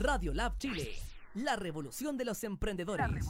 Radio Lab Chile, la revolución de los emprendedores.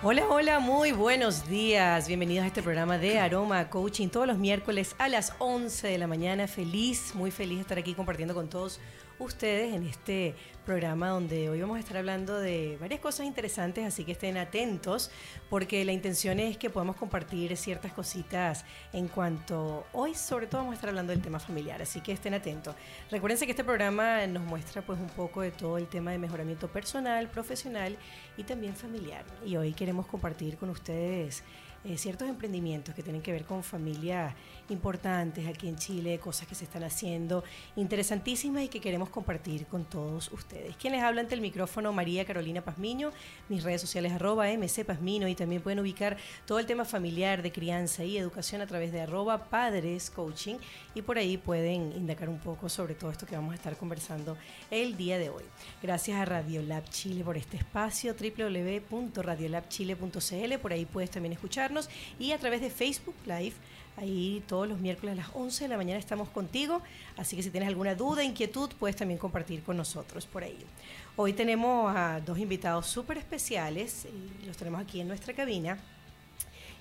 Hola, hola, muy buenos días. Bienvenidos a este programa de Aroma Coaching todos los miércoles a las 11 de la mañana. Feliz, muy feliz de estar aquí compartiendo con todos ustedes en este programa donde hoy vamos a estar hablando de varias cosas interesantes, así que estén atentos porque la intención es que podamos compartir ciertas cositas en cuanto hoy sobre todo vamos a estar hablando del tema familiar, así que estén atentos. Recuérdense que este programa nos muestra pues un poco de todo el tema de mejoramiento personal, profesional y también familiar. Y hoy queremos compartir con ustedes eh, ciertos emprendimientos que tienen que ver con familias importantes aquí en Chile, cosas que se están haciendo interesantísimas y que queremos compartir con todos ustedes. Quien les habla ante el micrófono, María Carolina Pazmiño, mis redes sociales arroba MC Pazmino y también pueden ubicar todo el tema familiar de crianza y educación a través de arroba Padres Coaching y por ahí pueden indagar un poco sobre todo esto que vamos a estar conversando el día de hoy. Gracias a Radiolab Chile por este espacio, www.radiolabchile.cl, por ahí puedes también escuchar y a través de Facebook Live. Ahí todos los miércoles a las 11 de la mañana estamos contigo, así que si tienes alguna duda, inquietud, puedes también compartir con nosotros por ahí. Hoy tenemos a dos invitados súper especiales, los tenemos aquí en nuestra cabina.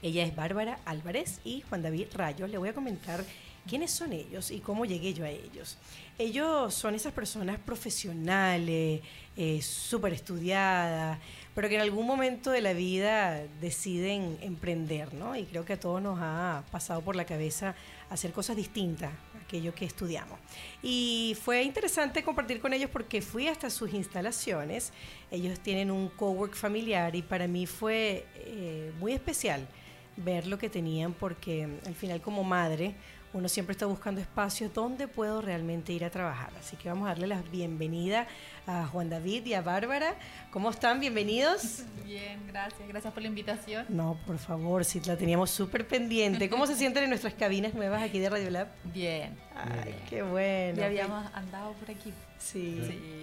Ella es Bárbara Álvarez y Juan David Rayos. Le voy a comentar quiénes son ellos y cómo llegué yo a ellos. Ellos son esas personas profesionales, eh, súper estudiadas, pero que en algún momento de la vida deciden emprender, ¿no? Y creo que a todos nos ha pasado por la cabeza hacer cosas distintas a aquello que estudiamos. Y fue interesante compartir con ellos porque fui hasta sus instalaciones. Ellos tienen un cowork familiar y para mí fue eh, muy especial ver lo que tenían porque al final como madre uno siempre está buscando espacios donde puedo realmente ir a trabajar. Así que vamos a darle la bienvenida a Juan David y a Bárbara. ¿Cómo están? Bienvenidos. Bien, gracias. Gracias por la invitación. No, por favor, si la teníamos súper pendiente. ¿Cómo se sienten en nuestras cabinas nuevas aquí de Radiolab? Bien. Ay, qué bueno. Ya habíamos andado por aquí. Sí,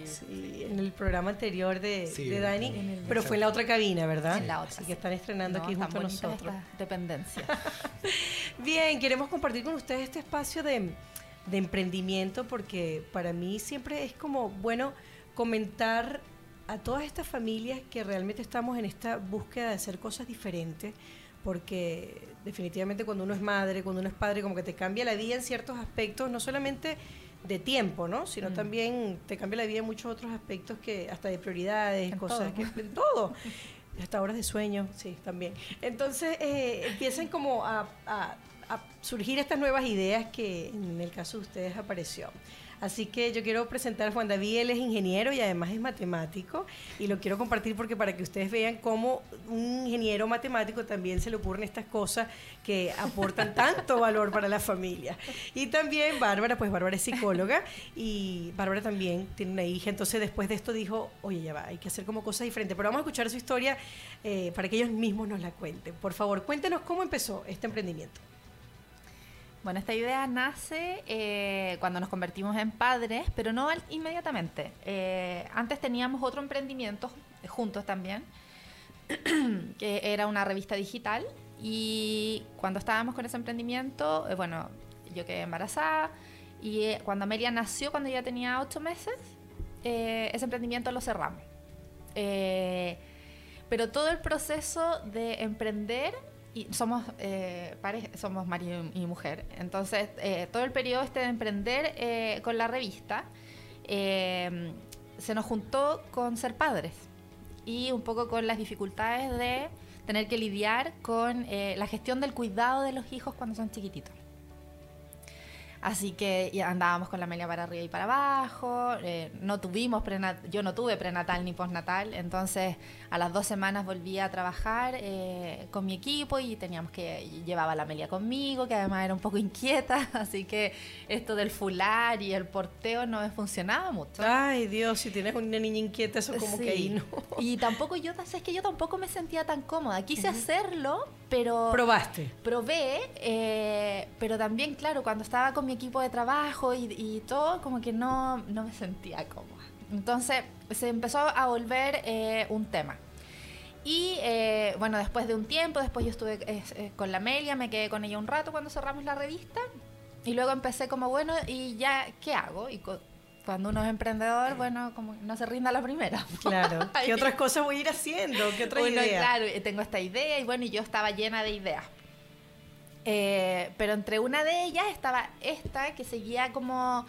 sí, en el programa anterior de, Dani, pero fue en la otra cabina, ¿verdad? En la otra. Así que están estrenando aquí junto a nosotros. Dependencia. Bien, queremos compartir con ustedes este espacio de, de emprendimiento porque para mí siempre es como bueno comentar a todas estas familias que realmente estamos en esta búsqueda de hacer cosas diferentes, porque definitivamente cuando uno es madre, cuando uno es padre, como que te cambia la vida en ciertos aspectos, no solamente de tiempo, ¿no? Sino mm. también te cambia la vida en muchos otros aspectos que hasta de prioridades, cosas que en todo. Hasta horas de sueño, sí, también. Entonces eh, empiezan como a, a surgir estas nuevas ideas que en el caso de ustedes apareció. Así que yo quiero presentar a Juan David, él es ingeniero y además es matemático y lo quiero compartir porque para que ustedes vean cómo un ingeniero matemático también se le ocurren estas cosas que aportan tanto valor para la familia. Y también Bárbara, pues Bárbara es psicóloga y Bárbara también tiene una hija, entonces después de esto dijo, oye, ya va, hay que hacer como cosas diferentes, pero vamos a escuchar su historia eh, para que ellos mismos nos la cuenten. Por favor, cuéntenos cómo empezó este emprendimiento. Bueno, esta idea nace eh, cuando nos convertimos en padres, pero no inmediatamente. Eh, antes teníamos otro emprendimiento juntos también, que era una revista digital. Y cuando estábamos con ese emprendimiento, eh, bueno, yo quedé embarazada. Y cuando Amelia nació, cuando ya tenía ocho meses, ese emprendimiento lo cerramos. pero todo el proceso de emprender y somos eh, somos marido y mujer. Entonces, eh, todo el periodo este de emprender eh, con la revista eh, se nos juntó con ser padres y un poco con las dificultades de tener que lidiar con la gestión del cuidado de los hijos cuando son chiquititos. Así que andábamos con la Amelia para arriba y para abajo, eh, no tuvimos yo no tuve prenatal ni postnatal, entonces a las dos semanas volví a trabajar eh, con mi equipo y teníamos que, llevaba a la Amelia conmigo, que además era un poco inquieta, así que esto del fular y el porteo no me funcionaba mucho. Ay Dios, si tienes una niña inquieta, eso como que ahí no. Y tampoco yo, es que yo tampoco me sentía tan cómoda, quise hacerlo, pero... Probaste. Probé, eh, pero también, claro, cuando estaba con mi equipo de trabajo y, todo, como que no, no, me sentía cómoda. Entonces se empezó a volver eh, un tema. Y eh, bueno, después de un tiempo, después yo estuve eh, con la Amelia, me quedé con ella un rato cuando cerramos la revista. Y luego empecé como, bueno, ¿y ya qué hago? Y cuando uno es emprendedor, bueno, como no se rinda a la primera. Claro. ¿Qué otras cosas voy a ir haciendo? ¿Qué otra Uno, idea? Claro, tengo esta idea y bueno, y yo estaba llena de ideas. Eh, pero entre una de ellas estaba esta que seguía como...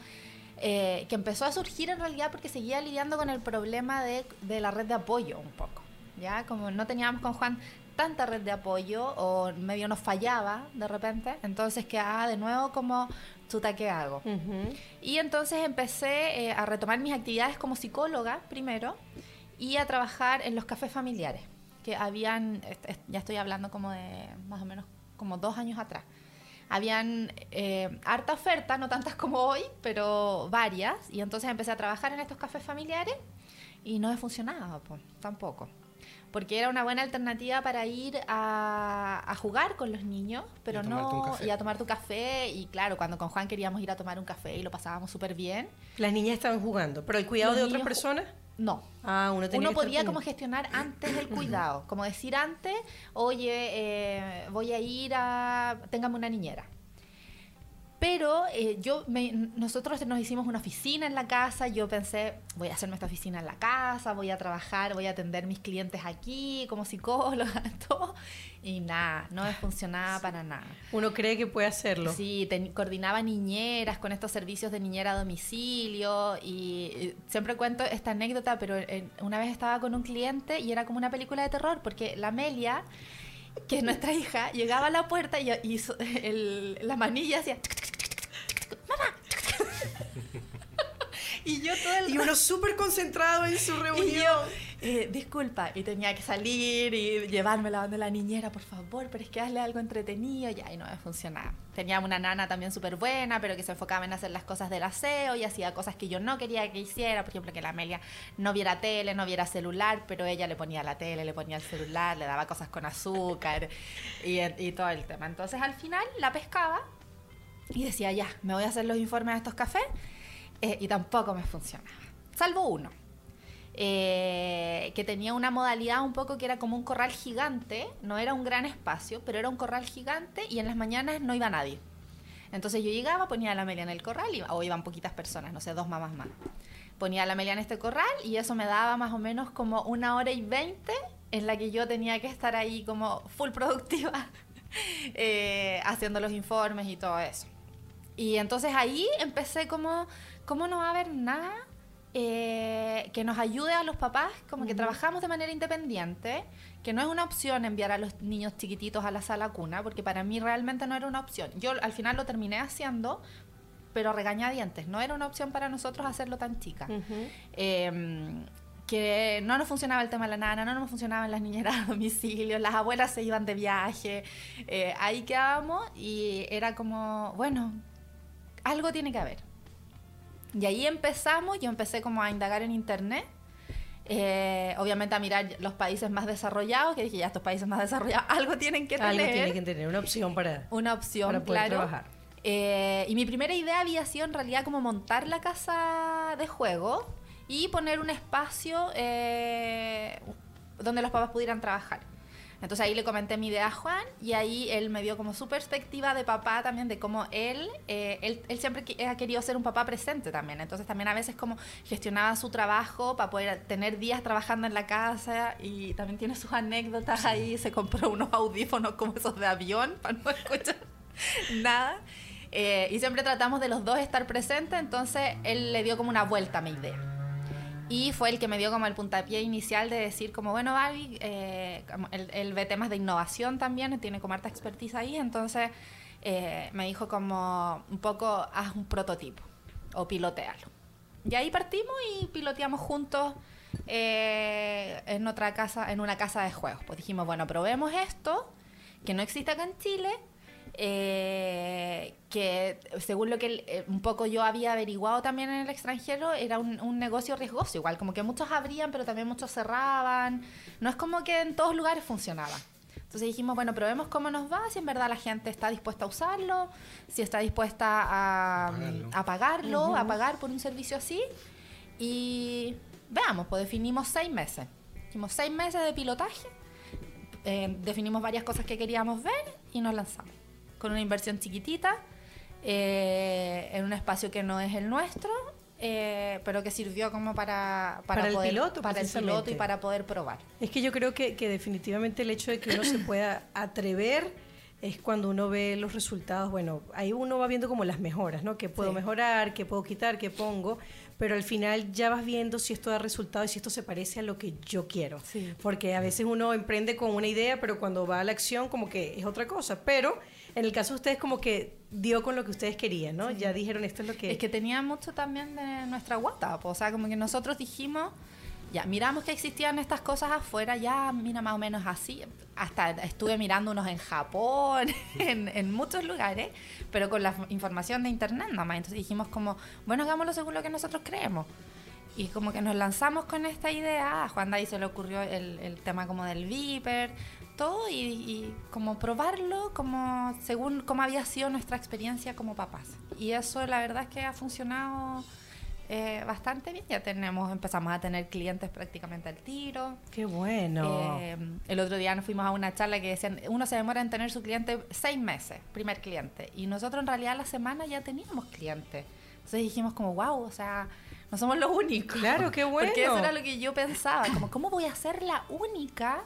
eh, que empezó a surgir en realidad porque seguía lidiando con el problema de, de la red de apoyo un poco. Ya, como no teníamos con Juan tanta red de apoyo o medio nos fallaba de repente, entonces quedaba de nuevo como, chuta, ¿qué hago? Y entonces empecé eh, a retomar mis actividades como psicóloga primero y a trabajar en los cafés familiares, que habían, ya estoy hablando como de más o menos como dos años atrás. Habían eh, harta oferta, no tantas como hoy, pero varias, y entonces empecé a trabajar en estos cafés familiares y no me funcionaba po, tampoco. Porque era una buena alternativa para ir a, a jugar con los niños, pero un no. Y a tomar tu café. Y claro, cuando con Juan queríamos ir a tomar un café y lo pasábamos súper bien. Las niñas estaban jugando, pero el cuidado Los de otra niños- persona. No. Ah, uno tenía Uno estar podía como gestionar antes el cuidado, como decir antes, oye, eh, voy a ir a, téngame una niñera. Pero eh, yo, me- nosotros nos hicimos una oficina en la casa, yo pensé, voy a hacerme esta oficina en la casa, voy a trabajar, voy a atender mis clientes aquí como psicóloga, todo. Y nada, no me funcionaba para nada. Uno cree que puede hacerlo. Sí, coordinaba niñeras con estos servicios de niñera a domicilio y siempre cuento esta anécdota, pero eh, una vez estaba con un cliente y era como una película de terror porque la Amelia, que es nuestra hija, llegaba a la puerta y, y la manilla hacía... ¡Mamá! Y yo todo el Y uno súper concentrado en su y reunión. yo, eh, disculpa, y tenía que salir y llevarme la de la niñera, por favor, pero es que hazle algo entretenido, ya, y no me funcionaba. Tenía una nana también súper buena, pero que se enfocaba en hacer las cosas del aseo y hacía cosas que yo no quería que hiciera, por ejemplo, que la Amelia no viera tele, no viera celular, pero ella le ponía la tele, le ponía el celular, le daba cosas con azúcar y, y todo el tema. Entonces, al final, la pescaba y decía, ya, me voy a hacer los informes de estos cafés, eh, y tampoco me funcionaba. Salvo uno, eh, que tenía una modalidad un poco que era como un corral gigante, no era un gran espacio, pero era un corral gigante y en las mañanas no iba nadie. Entonces yo llegaba, ponía a la Amelia en el corral, y- o iban poquitas personas, no sé, dos mamás más. Ponía a la Amelia en este corral y eso me daba más o menos como una hora y veinte en la que yo tenía que estar ahí como full productiva, eh, haciendo los informes y todo eso. Y entonces ahí empecé como, ¿cómo no va a haber nada eh, que nos ayude a los papás? Como que trabajamos de manera independiente, que no es una opción enviar a los niños chiquititos a la sala cuna, porque para mí realmente no era una opción. Yo al final lo terminé haciendo, pero regañadientes, no era una opción para nosotros hacerlo tan chica. Eh, que no nos funcionaba el tema de la nana, no nos funcionaban las niñeras a domicilio, las abuelas se iban de viaje, eh, ahí quedábamos y era como, bueno, algo tiene que haber. Y ahí empezamos, yo empecé como a indagar en internet, eh, obviamente a mirar los países más desarrollados, que dije, ya estos países más desarrollados, algo tienen que tener Algo tiene que tener una opción para, una opción, para poder claro. trabajar. Eh, y mi primera idea había sido en realidad como montar la casa de juego y poner un espacio eh, donde los papás pudieran trabajar. Entonces ahí le comenté mi idea a Juan y ahí él me dio como su perspectiva de papá también, de cómo él, eh, él, él siempre ha querido ser un papá presente también. Entonces también a veces como gestionaba su trabajo para poder tener días trabajando en la casa y también tiene sus anécdotas ahí. Se compró unos audífonos como esos de avión para no escuchar nada. Eh, y siempre tratamos de los dos estar presentes, entonces él le dio como una vuelta a mi idea. Y fue el que me dio como el puntapié inicial de decir como, bueno, Barbie, eh, él ve temas de innovación también, tiene como harta expertise ahí, entonces eh, me dijo como un poco, haz un prototipo o pilotealo. Y ahí partimos y piloteamos juntos eh, en otra casa, en una casa de juegos. Pues dijimos, bueno, probemos esto, que no existe acá en Chile, eh, que según lo que eh, un poco yo había averiguado también en el extranjero, era un, un negocio riesgoso, igual como que muchos abrían, pero también muchos cerraban. No es como que en todos lugares funcionaba. Entonces dijimos, bueno, probemos cómo nos va, si en verdad la gente está dispuesta a usarlo, si está dispuesta a Pagarlo. a pagarlo, a pagar por un servicio así. Y veamos, pues definimos seis meses. Hicimos seis meses de pilotaje, eh, definimos varias cosas que queríamos ver y nos lanzamos. Con una inversión chiquitita, eh, en un espacio que no es el nuestro, eh, pero que sirvió como para, Para el poder, piloto, para el piloto y para poder probar. Es que yo creo que, que definitivamente el hecho de que uno se pueda atrever es cuando uno ve los resultados, bueno, ahí uno va viendo como las mejoras, ¿no? ¿Qué puedo Sí. mejorar? ¿Qué puedo quitar? ¿Qué pongo? Pero al final ya vas viendo si esto da resultado y si esto se parece a lo que yo quiero. Sí. Porque a veces uno emprende con una idea, pero cuando va a la acción como que es otra cosa. Pero en el caso de ustedes como que dio con lo que ustedes querían, ¿no? Ya dijeron esto es lo que... Es que tenía mucho también de nuestra guata, po, o sea, como que nosotros dijimos, ya, miramos que existían estas cosas afuera, ya, mira más o menos así, hasta estuve mirando unos en Japón, en, en muchos lugares, pero con la información de internet nada más, entonces dijimos como, bueno, hagámoslo según lo que nosotros creemos. Y como que nos lanzamos con esta idea, a Juan Day se le ocurrió el, el tema como del Viper, todo, y, y como probarlo como según cómo había sido nuestra experiencia como papás. Y eso la verdad es que ha funcionado eh, bastante bien. Ya tenemos, empezamos a tener clientes prácticamente al tiro. Qué bueno. Eh, el otro día nos fuimos a una charla que decían, uno se demora en tener su cliente seis meses, primer cliente. Y nosotros en realidad la semana ya teníamos clientes. Entonces dijimos como, wow, o sea, no somos los únicos. Claro, qué bueno. Porque eso era lo que yo pensaba, como, ¿cómo voy a ser la única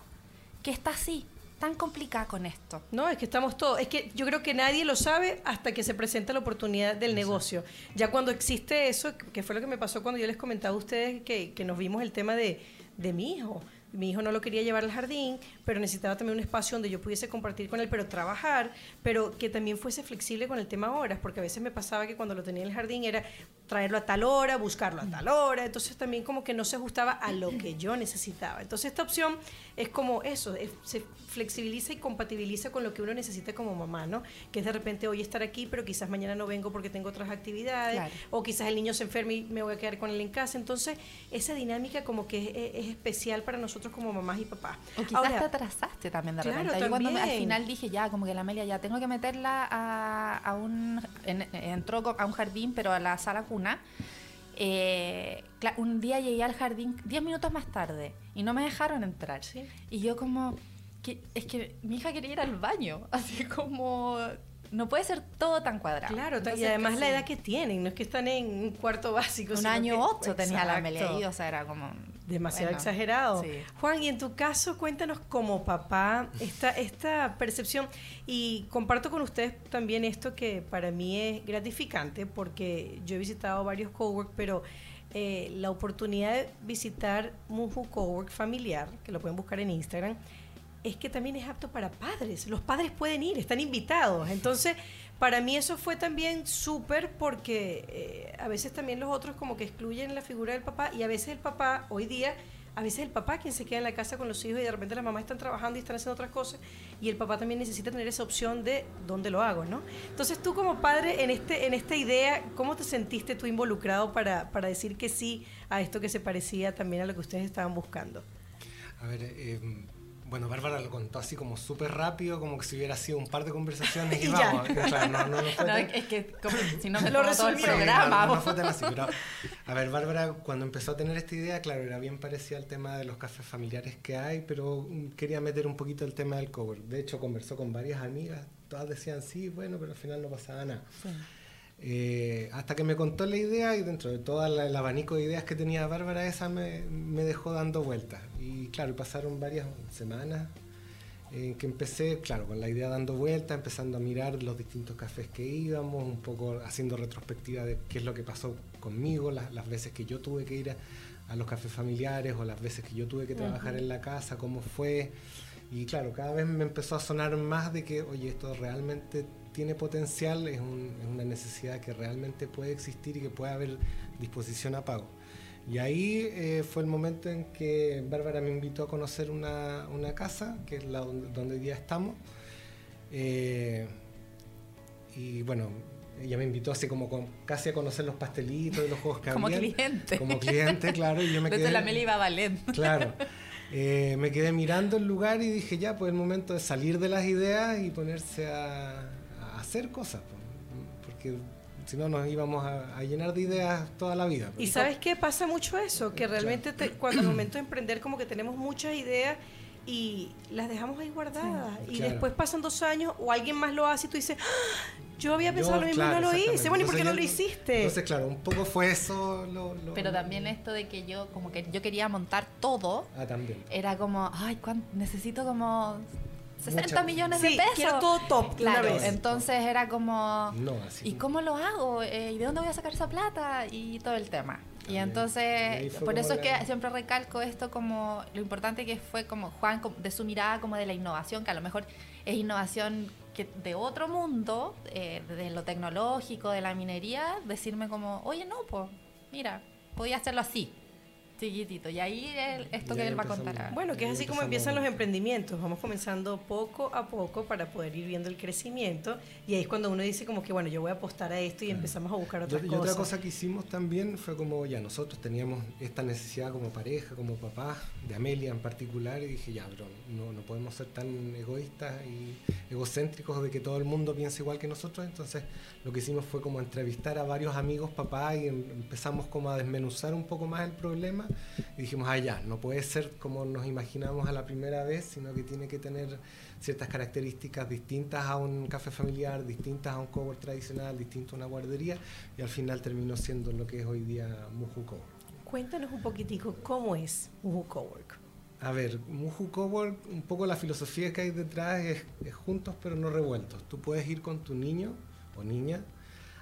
que está así, tan complicada con esto? No, es que estamos todos. Es que yo creo que nadie lo sabe hasta que se presenta la oportunidad del negocio. Ya cuando existe eso, que fue lo que me pasó cuando yo les comentaba a ustedes que, que nos vimos el tema de, de mi hijo. Mi hijo no lo quería llevar al jardín, pero necesitaba también un espacio donde yo pudiese compartir con él, pero trabajar, pero que también fuese flexible con el tema horas, porque a veces me pasaba que cuando lo tenía en el jardín era traerlo a tal hora, buscarlo a tal hora, entonces también como que no se ajustaba a lo que yo necesitaba. Entonces esta opción es como eso, es- se flexibiliza y compatibiliza con lo que uno necesita como mamá, ¿no? Que es de repente hoy estar aquí, pero quizás mañana no vengo porque tengo otras actividades, Claro. o quizás el niño se enferma y me voy a quedar con él en casa. Entonces, esa dinámica como que es, es- es especial para nosotros como mamás y papás. O quizás Ahora, atrasaste también de Claro, repente. Yo cuando al final dije, ya, como que la Amelia ya tengo que meterla a, a un... en- entró a un jardín, pero a la sala cuna. Eh, un día llegué al jardín 10 minutos más tarde y no me dejaron entrar. Sí. Y yo como... que- es que mi hija quería ir al baño. Así como... No puede ser todo tan cuadrado. Claro, ta- y Entonces, además la edad que tienen, no es que están en un cuarto básico. Un año ocho tenía la Amelia o sea, era como... Demasiado bueno, exagerado. sí. Juan, y en tu caso, cuéntanos como papá esta, esta percepción. Y comparto con ustedes también esto que para mí es gratificante, porque yo he visitado varios cowork, pero eh, la oportunidad de visitar Muju Cowork familiar, que lo pueden buscar en Instagram, es que también es apto para padres. Los padres pueden ir, están invitados. Entonces, para mí eso fue también súper porque eh, a veces también los otros como que excluyen la figura del papá y a veces el papá, hoy día, a veces el papá quien se queda en la casa con los hijos y de repente las mamás están trabajando y están haciendo otras cosas y el papá también necesita tener esa opción de dónde lo hago, ¿no? Entonces tú como padre en, este, en esta idea, ¿cómo te sentiste tú involucrado para, para decir que sí a esto que se parecía también a lo que ustedes estaban buscando? A ver, eh, bueno, Bárbara lo contó así como súper rápido, como que si hubiera sido un par de conversaciones y, Y ya. vamos. Claro, no, no, no fue No, tan- es que como- si no me Lo todo el. Sí, programa. no, fue tan así, pero, a ver, Bárbara, cuando empezó a tener esta idea, claro, era bien parecida al tema de los cafés familiares que hay, pero quería meter un poquito el tema del cover. De hecho, conversó con varias amigas, todas decían sí, bueno, pero al final no pasaba nada. Eh, hasta que me contó la idea y dentro de todo el abanico de ideas que tenía Bárbara, esa me, me dejó dando vueltas. Y claro, pasaron varias semanas en que empecé, claro, con la idea dando vueltas, empezando a mirar los distintos cafés que íbamos, un poco haciendo retrospectiva de qué es lo que pasó conmigo, las, las veces que yo tuve que ir a, a los cafés familiares o las veces que yo tuve que trabajar en la casa, cómo fue. Y claro, cada vez me empezó a sonar más de que, oye, esto realmente tiene potencial, es, un- es una necesidad que realmente puede existir y que puede haber disposición a pago. Y ahí eh, fue el momento en que Bárbara me invitó a conocer una, una casa, que es la donde, donde hoy día estamos. Eh, y bueno, ella me invitó así como con- casi a conocer los pastelitos y los juegos que Como cliente. habían. cliente. Como cliente, claro. Y yo me Desde quedé, la Meli iba a. Claro. Eh, me quedé mirando el lugar y dije, ya, pues el momento de salir de las ideas y ponerse a hacer cosas. Porque si no nos íbamos a, a llenar de ideas toda la vida. Y sabes qué pasa mucho eso, que realmente te- cuando al momento de emprender como que tenemos muchas ideas y las dejamos ahí guardadas y Claro. después pasan dos años o alguien más lo hace y tú dices, "Ah, Yo había pensado lo mismo y no lo hice. Bueno, ¿y por qué no lo hiciste? Entonces, claro, un poco fue eso lo... lo- Pero también esto de que yo, como que yo quería montar todo, Ah, también. era como, ay, ¿cuán- necesito como 60 Mucha- millones Sí, de pesos. quiero todo top una Claro, vez. entonces era como, No, así. ¿y cómo lo hago? Eh, ¿Y de dónde voy a sacar esa plata? Y todo el tema. Y entonces, por eso es que siempre recalco esto como lo importante que fue como Juan, como de su mirada como de la innovación, que a lo mejor es innovación que de otro mundo, eh, de lo tecnológico, de la minería, decirme como, oye, no, pues, mira, podía hacerlo así, chiquitito. Y ahí el- esto Y que él va a contar. Bueno, que es así como empiezan los emprendimientos. Vamos comenzando poco a poco para poder ir viendo el crecimiento. Y ahí es cuando uno dice como que, bueno, yo voy a apostar a esto y empezamos a buscar Y, otras y cosas. otra cosa que hicimos también fue como ya nosotros teníamos esta necesidad como pareja, como papá, de Amelia en particular, y dije ya, pero no, no podemos ser tan egoístas y egocéntricos de que todo el mundo piense igual que nosotros. Entonces lo que hicimos fue como entrevistar a varios amigos papá y em- empezamos como a desmenuzar un poco más el problema y dijimos, ah ya, no puede ser como nos imaginamos a la primera vez, sino que tiene que tener ciertas características distintas a un café familiar, distintas a un cowork tradicional, distinto a una guardería, y al final terminó siendo lo que es hoy día Muju Cowork. Cuéntanos un poquitico cómo es Uhu Cowork. A ver, Muju Cowork, un poco la filosofía que hay detrás es, es juntos pero no revueltos. Tú puedes ir con tu niño o niña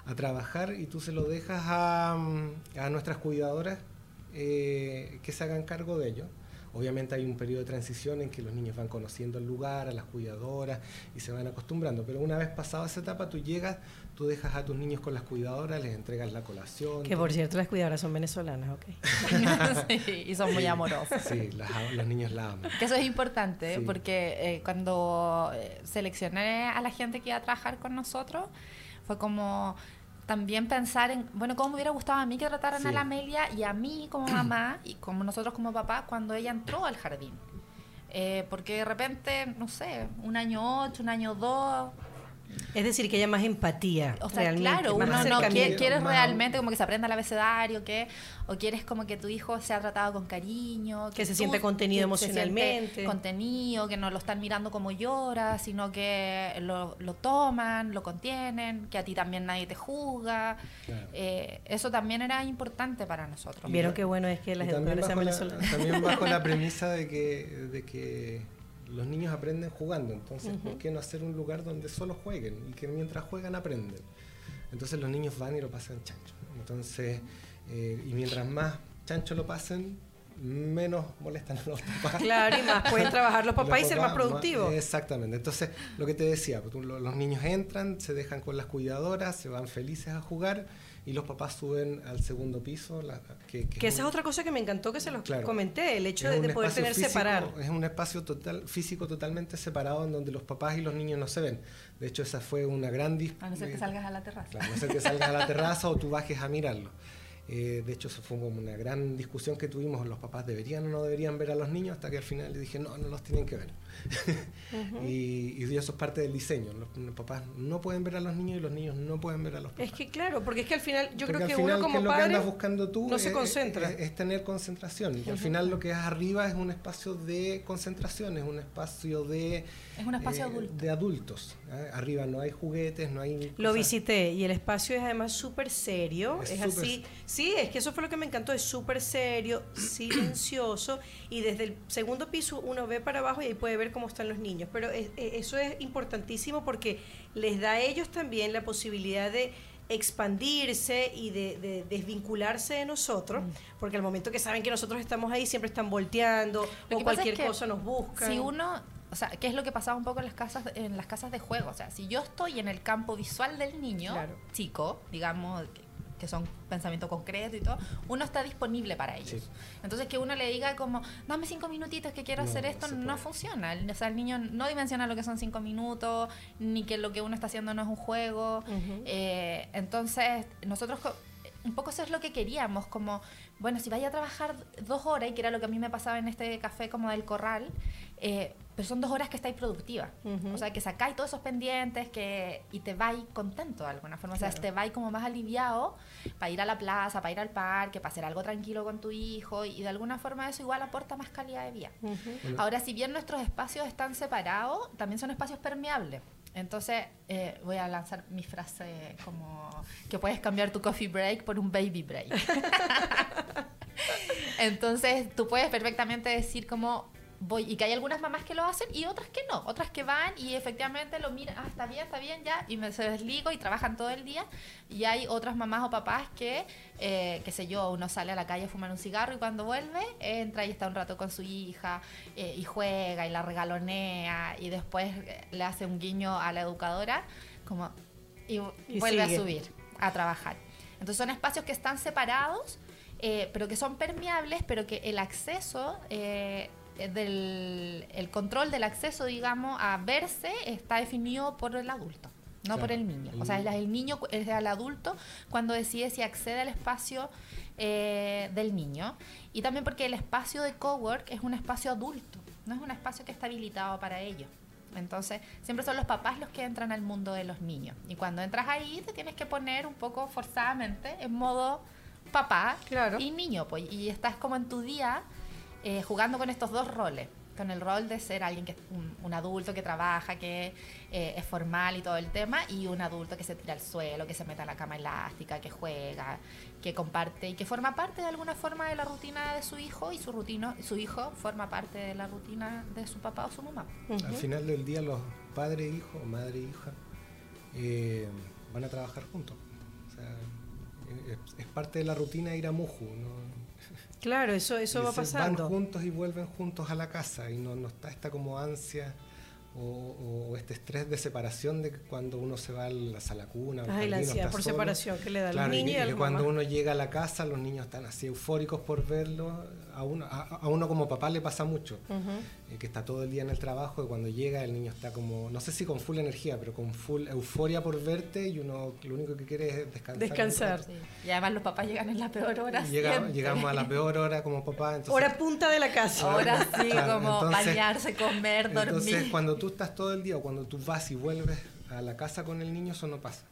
a trabajar y tú se lo dejas a, mm, a nuestras cuidadoras eh, que se hagan cargo de ello. Obviamente hay un periodo de transición en que los niños van conociendo el lugar, a las cuidadoras y se van acostumbrando. Pero una vez pasada esa etapa, tú llegas, tú dejas a tus niños con las cuidadoras, les entregas la colación. Que por cierto, las cuidadoras son venezolanas, ok. Sí, y son muy amorosos. Sí, las los niños la aman. Que eso es importante, Sí. porque eh, cuando eh, seleccioné a la gente que iba a trabajar con nosotros, fue como también pensar en, bueno, cómo me hubiera gustado a mí que trataran Sí. a la Amelia y a mí como mamá y como nosotros como papá cuando ella entró al jardín. Eh, porque de repente, no sé, un año ocho, un año dos, Es decir, que haya más empatía. o sea, realmente, claro, uno no quiere, quieres más- realmente como que se aprenda el abecedario, que, o quieres como que tu hijo sea tratado con cariño, Que se tú- sienta contenido que se siente emocionalmente. contenido, que no lo están mirando como llora, sino que lo, lo toman, lo contienen, que a ti también nadie te juzga. Claro. Eh, eso también era importante para nosotros. Vieron qué bueno es que las educadoras sean venezolanas. también bajo la premisa de que, de que los niños aprenden jugando, entonces ¿por qué no hacer un lugar donde solo jueguen y que mientras juegan aprenden? Entonces los niños van y lo pasan chancho. Entonces, eh, y mientras más chancho lo pasen, menos molestan a los papás. Claro, y más pueden trabajar los papás y ser más productivos. Exactamente. Entonces, lo que te decía, pues, los niños entran, se dejan con las cuidadoras, se van felices a jugar y los papás suben al segundo piso. la- que, que Que es esa un- es otra cosa que me encantó que se los Claro. comenté, el hecho de, poder tener físico- separar. Es un espacio total, físico totalmente separado en donde los papás y los niños no se ven. De hecho, esa fue una gran dis- A no ser que eh, salgas a la terraza. Claro, a no ser que salgas a la terraza o tú bajes a mirarlo. Eh, de hecho, eso fue como una gran discusión que tuvimos. Los papás deberían o no deberían ver a los niños, hasta que al final le dije, no, no los tienen que ver. Y, y eso es parte del diseño. Los, los papás no pueden ver a los niños y los niños no pueden ver a los papás. Es que claro, porque es que al final yo Porque creo que final, uno ¿qué como es lo que padre andas buscando tú? no se Es- concentra. Es, es tener concentración. Y al final lo que es arriba es un espacio de concentración, es un espacio de... eh, Es un espacio adulto. De adultos. ¿eh? Arriba no hay juguetes, no hay... Lo cosas- visité y el espacio es además súper serio, Es así. serio. Sí, es que eso fue lo que me encantó, es súper serio, silencioso y desde el segundo piso uno ve para abajo y ahí puede ver cómo están los niños. Pero es- es- eso es importantísimo porque les da a ellos también la posibilidad de expandirse y de, de desvincularse de nosotros, Mm. porque al momento que saben que nosotros estamos ahí siempre están volteando Lo o pasa es cualquier que cosa nos buscan. Si uno, o sea, ¿qué es lo que pasaba un poco en las casas en las casas de juego? O sea, si yo estoy en el campo visual del niño, Claro. chico, digamos, que, son pensamiento concreto y todo, uno está disponible para ellos. Sí. Entonces que uno le diga como, dame cinco minutitos que quiero No, hacer esto, no, puede. funciona. O sea, el niño no dimensiona lo que son cinco minutos, ni que lo que uno está haciendo no es un juego. Eh, entonces, nosotros un poco eso es lo que queríamos, como, bueno, si vaya a trabajar dos horas, y que era lo que a mí me pasaba en este café como del corral, eh, pero son dos horas que estáis productiva. Ujú. O sea, que sacáis todos esos pendientes que, y te vais contento de alguna forma. O sea, Claro. te vais como más aliviado para ir a la plaza, para ir al parque, para hacer algo tranquilo con tu hijo, y de alguna forma eso igual aporta más calidad de vida. Ujú. Bueno, Ahora, si bien nuestros espacios están separados, también son espacios permeables. Entonces, eh, voy a lanzar mi frase como que puedes cambiar tu coffee break por un baby break. Entonces, tú puedes perfectamente decir como voy y que hay algunas mamás que lo hacen y otras que no, otras que van y efectivamente lo miran, ah, está bien, está bien, ya, y me se desligo y trabajan todo el día. Y hay otras mamás o papás que, eh, qué sé yo, uno sale a la calle a fumar un cigarro y cuando vuelve entra y está un rato con su hija eh, y juega y la regalonea y después eh, le hace un guiño a la educadora como y, Y vuelve a sigue. subir a trabajar. Entonces son espacios que están separados, eh, pero que son permeables, pero que el acceso eh, del el control del acceso, digamos, a verse está definido por el adulto, no Claro, por el niño. O sea, es el niño, es el adulto cuando decide si accede al espacio eh, del niño. Y también porque el espacio de cowork es un espacio adulto, no es un espacio que está habilitado para ello. Entonces, siempre son los papás los que entran al mundo de los niños. Y cuando entras ahí, te tienes que poner un poco forzadamente en modo papá Claro. y niño. Pues, y estás como en tu día eh, jugando con estos dos roles. Con el rol de ser alguien que es un, un adulto que trabaja, que eh, es formal y todo el tema, y un adulto que se tira al suelo, que se mete a la cama elástica, que juega, que comparte y que forma parte de alguna forma de la rutina de su hijo y su, rutino, su hijo forma parte de la rutina de su papá o su mamá. Al final del día los padres e hijos, o madre e hija, eh, van a trabajar juntos. O sea, es, es parte de la rutina ir a Muju. ¿no? Claro, eso, eso Y va se pasando. Van juntos y vuelven juntos a la casa y no, no está esta como ansia o, o este estrés de separación de cuando uno se va a la sala cuna. al Ay, la jardín, o ansiedad por solo. separación que le da a los Claro, y y las cuando mamás. uno llega a la casa, los niños están así eufóricos por verlo. A uno, a, a uno como papá le pasa mucho, Ujú. eh, que está todo el día en el trabajo y cuando llega el niño está como, no sé si con full energía, pero con full euforia por verte y uno lo único que quiere es descansar. Descansar. rato. Y además los papás llegan en la peor hora. Y llega- llegamos a la peor hora como papá. Entonces, Hora punta de la casa. Ahora sí, Claro, como entonces- bañarse, comer, dormir. Entonces, cuando tú estás todo el día o cuando tú vas y vuelves a la casa con el niño, eso no pasa.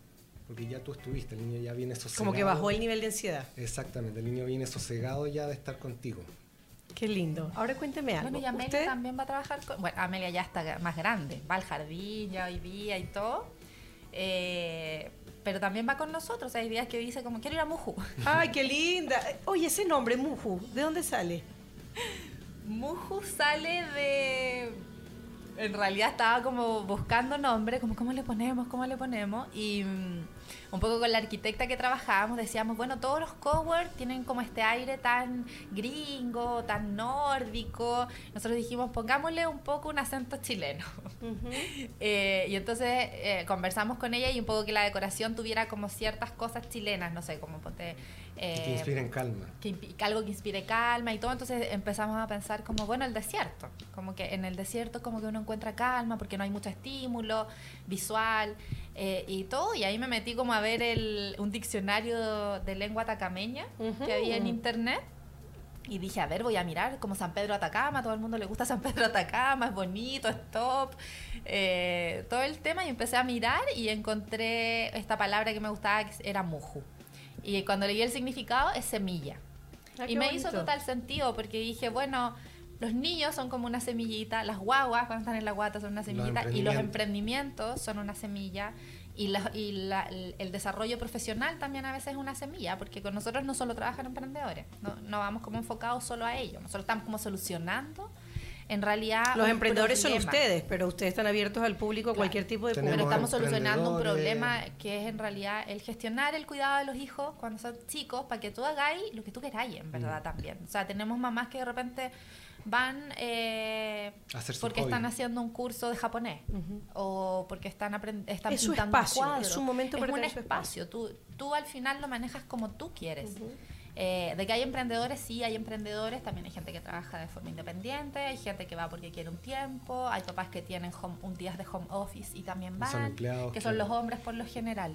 Porque ya tú estuviste, el niño ya viene sosegado. Como que bajó el nivel de ansiedad. Exactamente, el niño viene sosegado ya de estar contigo. Qué lindo. Ahora cuénteme algo. Bueno, y Amelia ¿Usted? también va a trabajar con... Bueno, Amelia ya está más grande, va al jardín ya hoy día y todo. Eh, pero también va con nosotros. Hay días que dice como, quiero ir a Muju. Ay, qué linda. Oye, ese nombre, Muju, ¿de dónde sale? Muju sale de... En realidad estaba como buscando nombre, como cómo le ponemos, cómo le ponemos. Y mm, un poco con la arquitecta que trabajábamos decíamos, bueno, todos los cowork tienen como este aire tan gringo, tan nórdico. Nosotros dijimos, pongámosle un poco un acento chileno. Eh, y entonces eh, conversamos con ella y un poco que la decoración tuviera como ciertas cosas chilenas, no sé, como ponte... Y que eh, inspiren calma. que impi- que algo que inspire calma y todo, entonces empezamos a pensar como, bueno, el desierto, como que en el desierto como que uno encuentra calma porque no hay mucho estímulo visual eh, y todo, y ahí me metí como a ver el, un diccionario de lengua atacameña Ujú. que había en internet. Y dije, a ver, voy a mirar como San Pedro Atacama, a todo el mundo le gusta San Pedro Atacama, es bonito, es top, eh, todo el tema. Y empecé a mirar y encontré esta palabra que me gustaba, que era muju. Y cuando leí el significado, es semilla. Ah, y me bonito. hizo total sentido porque dije, bueno, los niños son como una semillita, las guaguas cuando están en la guata son una semillita y los emprendimientos. son una semilla y, la- y la- el, desarrollo profesional también a veces es una semilla porque con nosotros no solo trabajan emprendedores, no, no vamos como enfocados solo a ellos, nosotros estamos como solucionando en realidad Los emprendedores son ustedes, pero ustedes están abiertos al público, a Claro. cualquier tipo de Tenemos Pero público. estamos solucionando un problema que es en realidad el gestionar el cuidado de los hijos cuando son chicos para que tú hagáis lo que tú queráis, en verdad, Mm. también. O sea, tenemos mamás que de repente van eh, Hacer su porque hobby. están haciendo un curso de japonés o porque están, están Es su pintando un espacio, cuadro. es un momento para un tener su espacio. Tú, tú al final lo manejas como tú quieres. Eh, de que hay emprendedores, sí, hay emprendedores, también hay gente que trabaja de forma independiente, hay gente que va porque quiere un tiempo, hay papás que tienen home, un días de home office y también van, son empleados, que son claro. los hombres por lo general,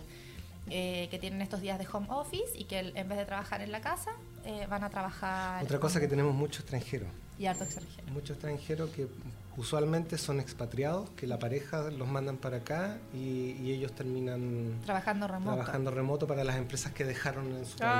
eh, que tienen estos días de home office y que el- en vez de trabajar en la casa, eh, van a trabajar... Otra cosa que tenemos muchos extranjeros. Y harto extranjero. Muchos extranjeros que usualmente son expatriados, que la pareja los mandan para acá y, y ellos terminan Trabajando remoto. trabajando remoto para las empresas que dejaron en su país.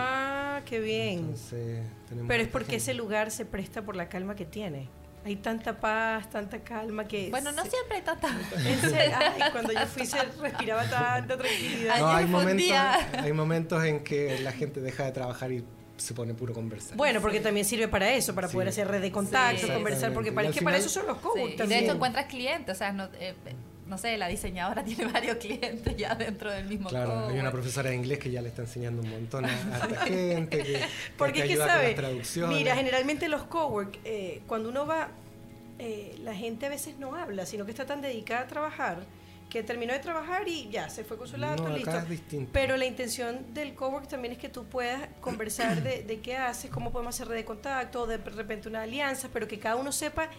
Ah, qué bien. Entonces, tenemos Pero es porque gente. ese lugar se presta por la calma que tiene. Hay tanta paz, tanta calma que... Bueno, no se- siempre hay tanta... en serio, ay, cuando yo fui se respiraba tanta tranquilidad. No, hay momentos, hay momentos en que la gente deja de trabajar y se pone puro conversar. Bueno, porque también sirve para eso, para Sí. poder hacer red de contacto, Sí, conversar, porque para, es que para eso son los y de hecho encuentras clientes, o sea, no, eh, no sé, la diseñadora tiene varios clientes ya dentro del mismo Claro, hay una profesora de inglés que ya le está enseñando un montón a, a esta gente, que, que Porque es que sabe, mira, generalmente los cowork, eh, cuando uno va, eh, la gente a veces no habla, sino que está tan dedicada a trabajar que terminó de trabajar y ya se fue con su lado, No, listo. Pero la intención del cowork también es que tú puedas conversar de, de qué haces, cómo podemos hacer red de contacto, de repente una alianza, pero que cada uno sepa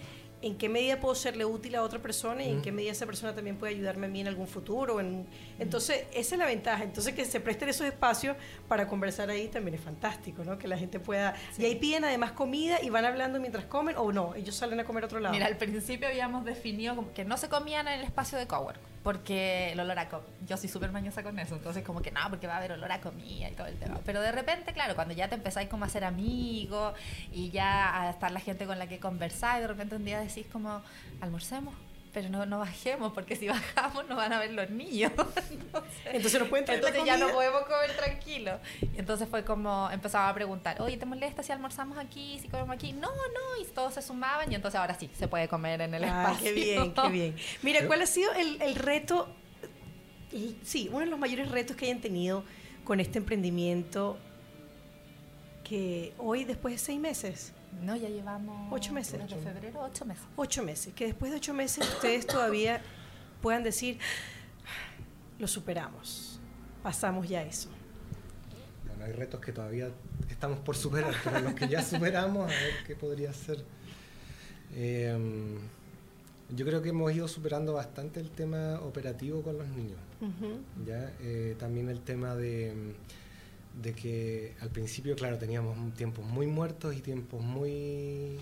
en qué medida puedo serle útil a otra persona y en qué medida esa persona también puede ayudarme a mí en algún futuro. en- entonces, esa es la ventaja. Entonces, que se presten esos espacios para conversar ahí también es fantástico, ¿no? Que la gente pueda... Y ahí piden además comida y van hablando mientras comen o no, ellos salen a comer a otro lado. Mira, al principio habíamos definido como que no se comían en el espacio de cowork, porque el olor a comida, yo soy súper mañosa con eso, entonces como que no, porque va a haber olor a comida y todo el tema. Pero de repente, claro, cuando ya te empezáis como a ser amigos y ya a estar la gente con la que conversáis, de repente un día decís como, almorcemos, pero no, no bajemos, porque si bajamos nos van a ver los niños. Entonces, no pueden traer la Entonces ya no podemos comer tranquilo. Y entonces fue como empezaba a preguntar, oye, ¿te molesta si almorzamos aquí, si comemos aquí? No, no, y todos se sumaban y entonces ahora sí, se puede comer en el Ay, espacio. qué bien, qué bien. Mira, ¿cuál ha sido el, el reto? sí, uno de los mayores retos que hayan tenido con este emprendimiento que hoy, después de seis meses, No, ya llevamos... Ocho meses. Desde febrero, ocho meses. ocho meses, que después de ocho meses ustedes todavía puedan decir, lo superamos, pasamos ya eso. Bueno, hay retos que todavía estamos por superar, pero los que ya superamos, a ver qué podría ser. Eh, yo creo que hemos ido superando bastante el tema operativo con los niños. ¿ya? Eh, también el tema de, de que al principio, claro, teníamos tiempos muy muertos y tiempos muy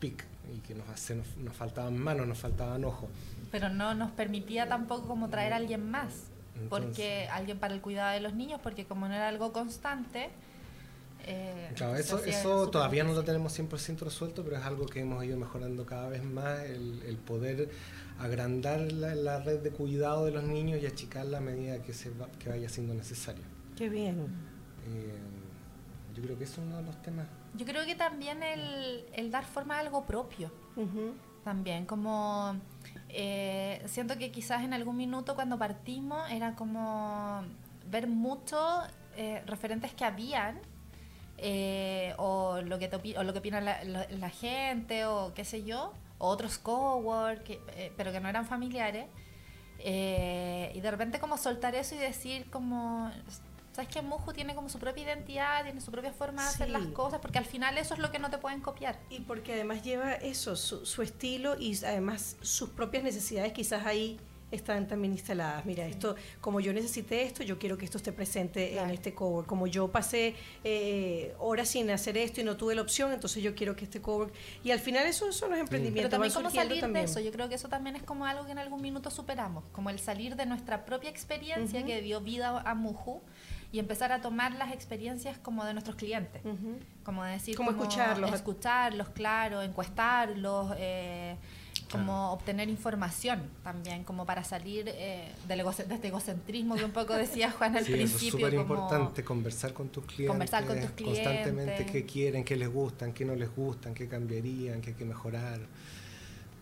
peak, y que nos, hace, nos, nos faltaban manos, nos faltaban ojos. Pero no nos permitía tampoco como traer a alguien más. Porque alguien para el cuidado de los niños, porque como no era algo constante... eh, Claro, se eso, eso todavía no lo tenemos 100% resuelto, pero es algo que hemos ido mejorando cada vez más, el, el poder agrandar la, la red de cuidado de los niños y achicarla a medida que, se va- que vaya siendo necesario. Qué bien. Eh, yo creo que eso es uno de los temas. Yo creo que también el, el dar forma a algo propio. Ujú. También, como eh, siento que quizás en algún minuto cuando partimos era como ver mucho eh, referentes que habían eh, o lo que te o lo que opina la, la- la gente o qué sé yo o otros cowork que, eh, pero que no eran familiares eh, y de repente como soltar eso y decir como sabes que Muju tiene como su propia identidad tiene su propia forma de hacer Sí. las cosas porque al final eso es lo que no te pueden copiar Y porque además lleva eso, su, su estilo y además sus propias necesidades quizás ahí están también instaladas. Mira, esto, como yo necesité esto, yo quiero que esto esté presente en Claro. este cowork. Como yo pasé eh, horas sin hacer esto y no tuve la opción, entonces yo quiero que este cowork... Y al final esos son los Pero emprendimientos. también van como surgiendo salir también. de eso, yo creo que eso también es como algo que en algún minuto superamos, como el salir de nuestra propia experiencia Ujú. que dio vida a Muju y empezar a tomar las experiencias como de nuestros clientes, como decir, Como escucharlos. escucharlos, claro, encuestarlos, eh, como Claro. obtener información también, como para salir eh, del ego- de este egocentrismo que un poco decía Juan al Sí, eso es principio. súper importante, conversar con tus clientes. Conversar con tus Constantemente qué quieren, qué les gustan, qué no les gustan, qué cambiarían, qué hay que mejorar.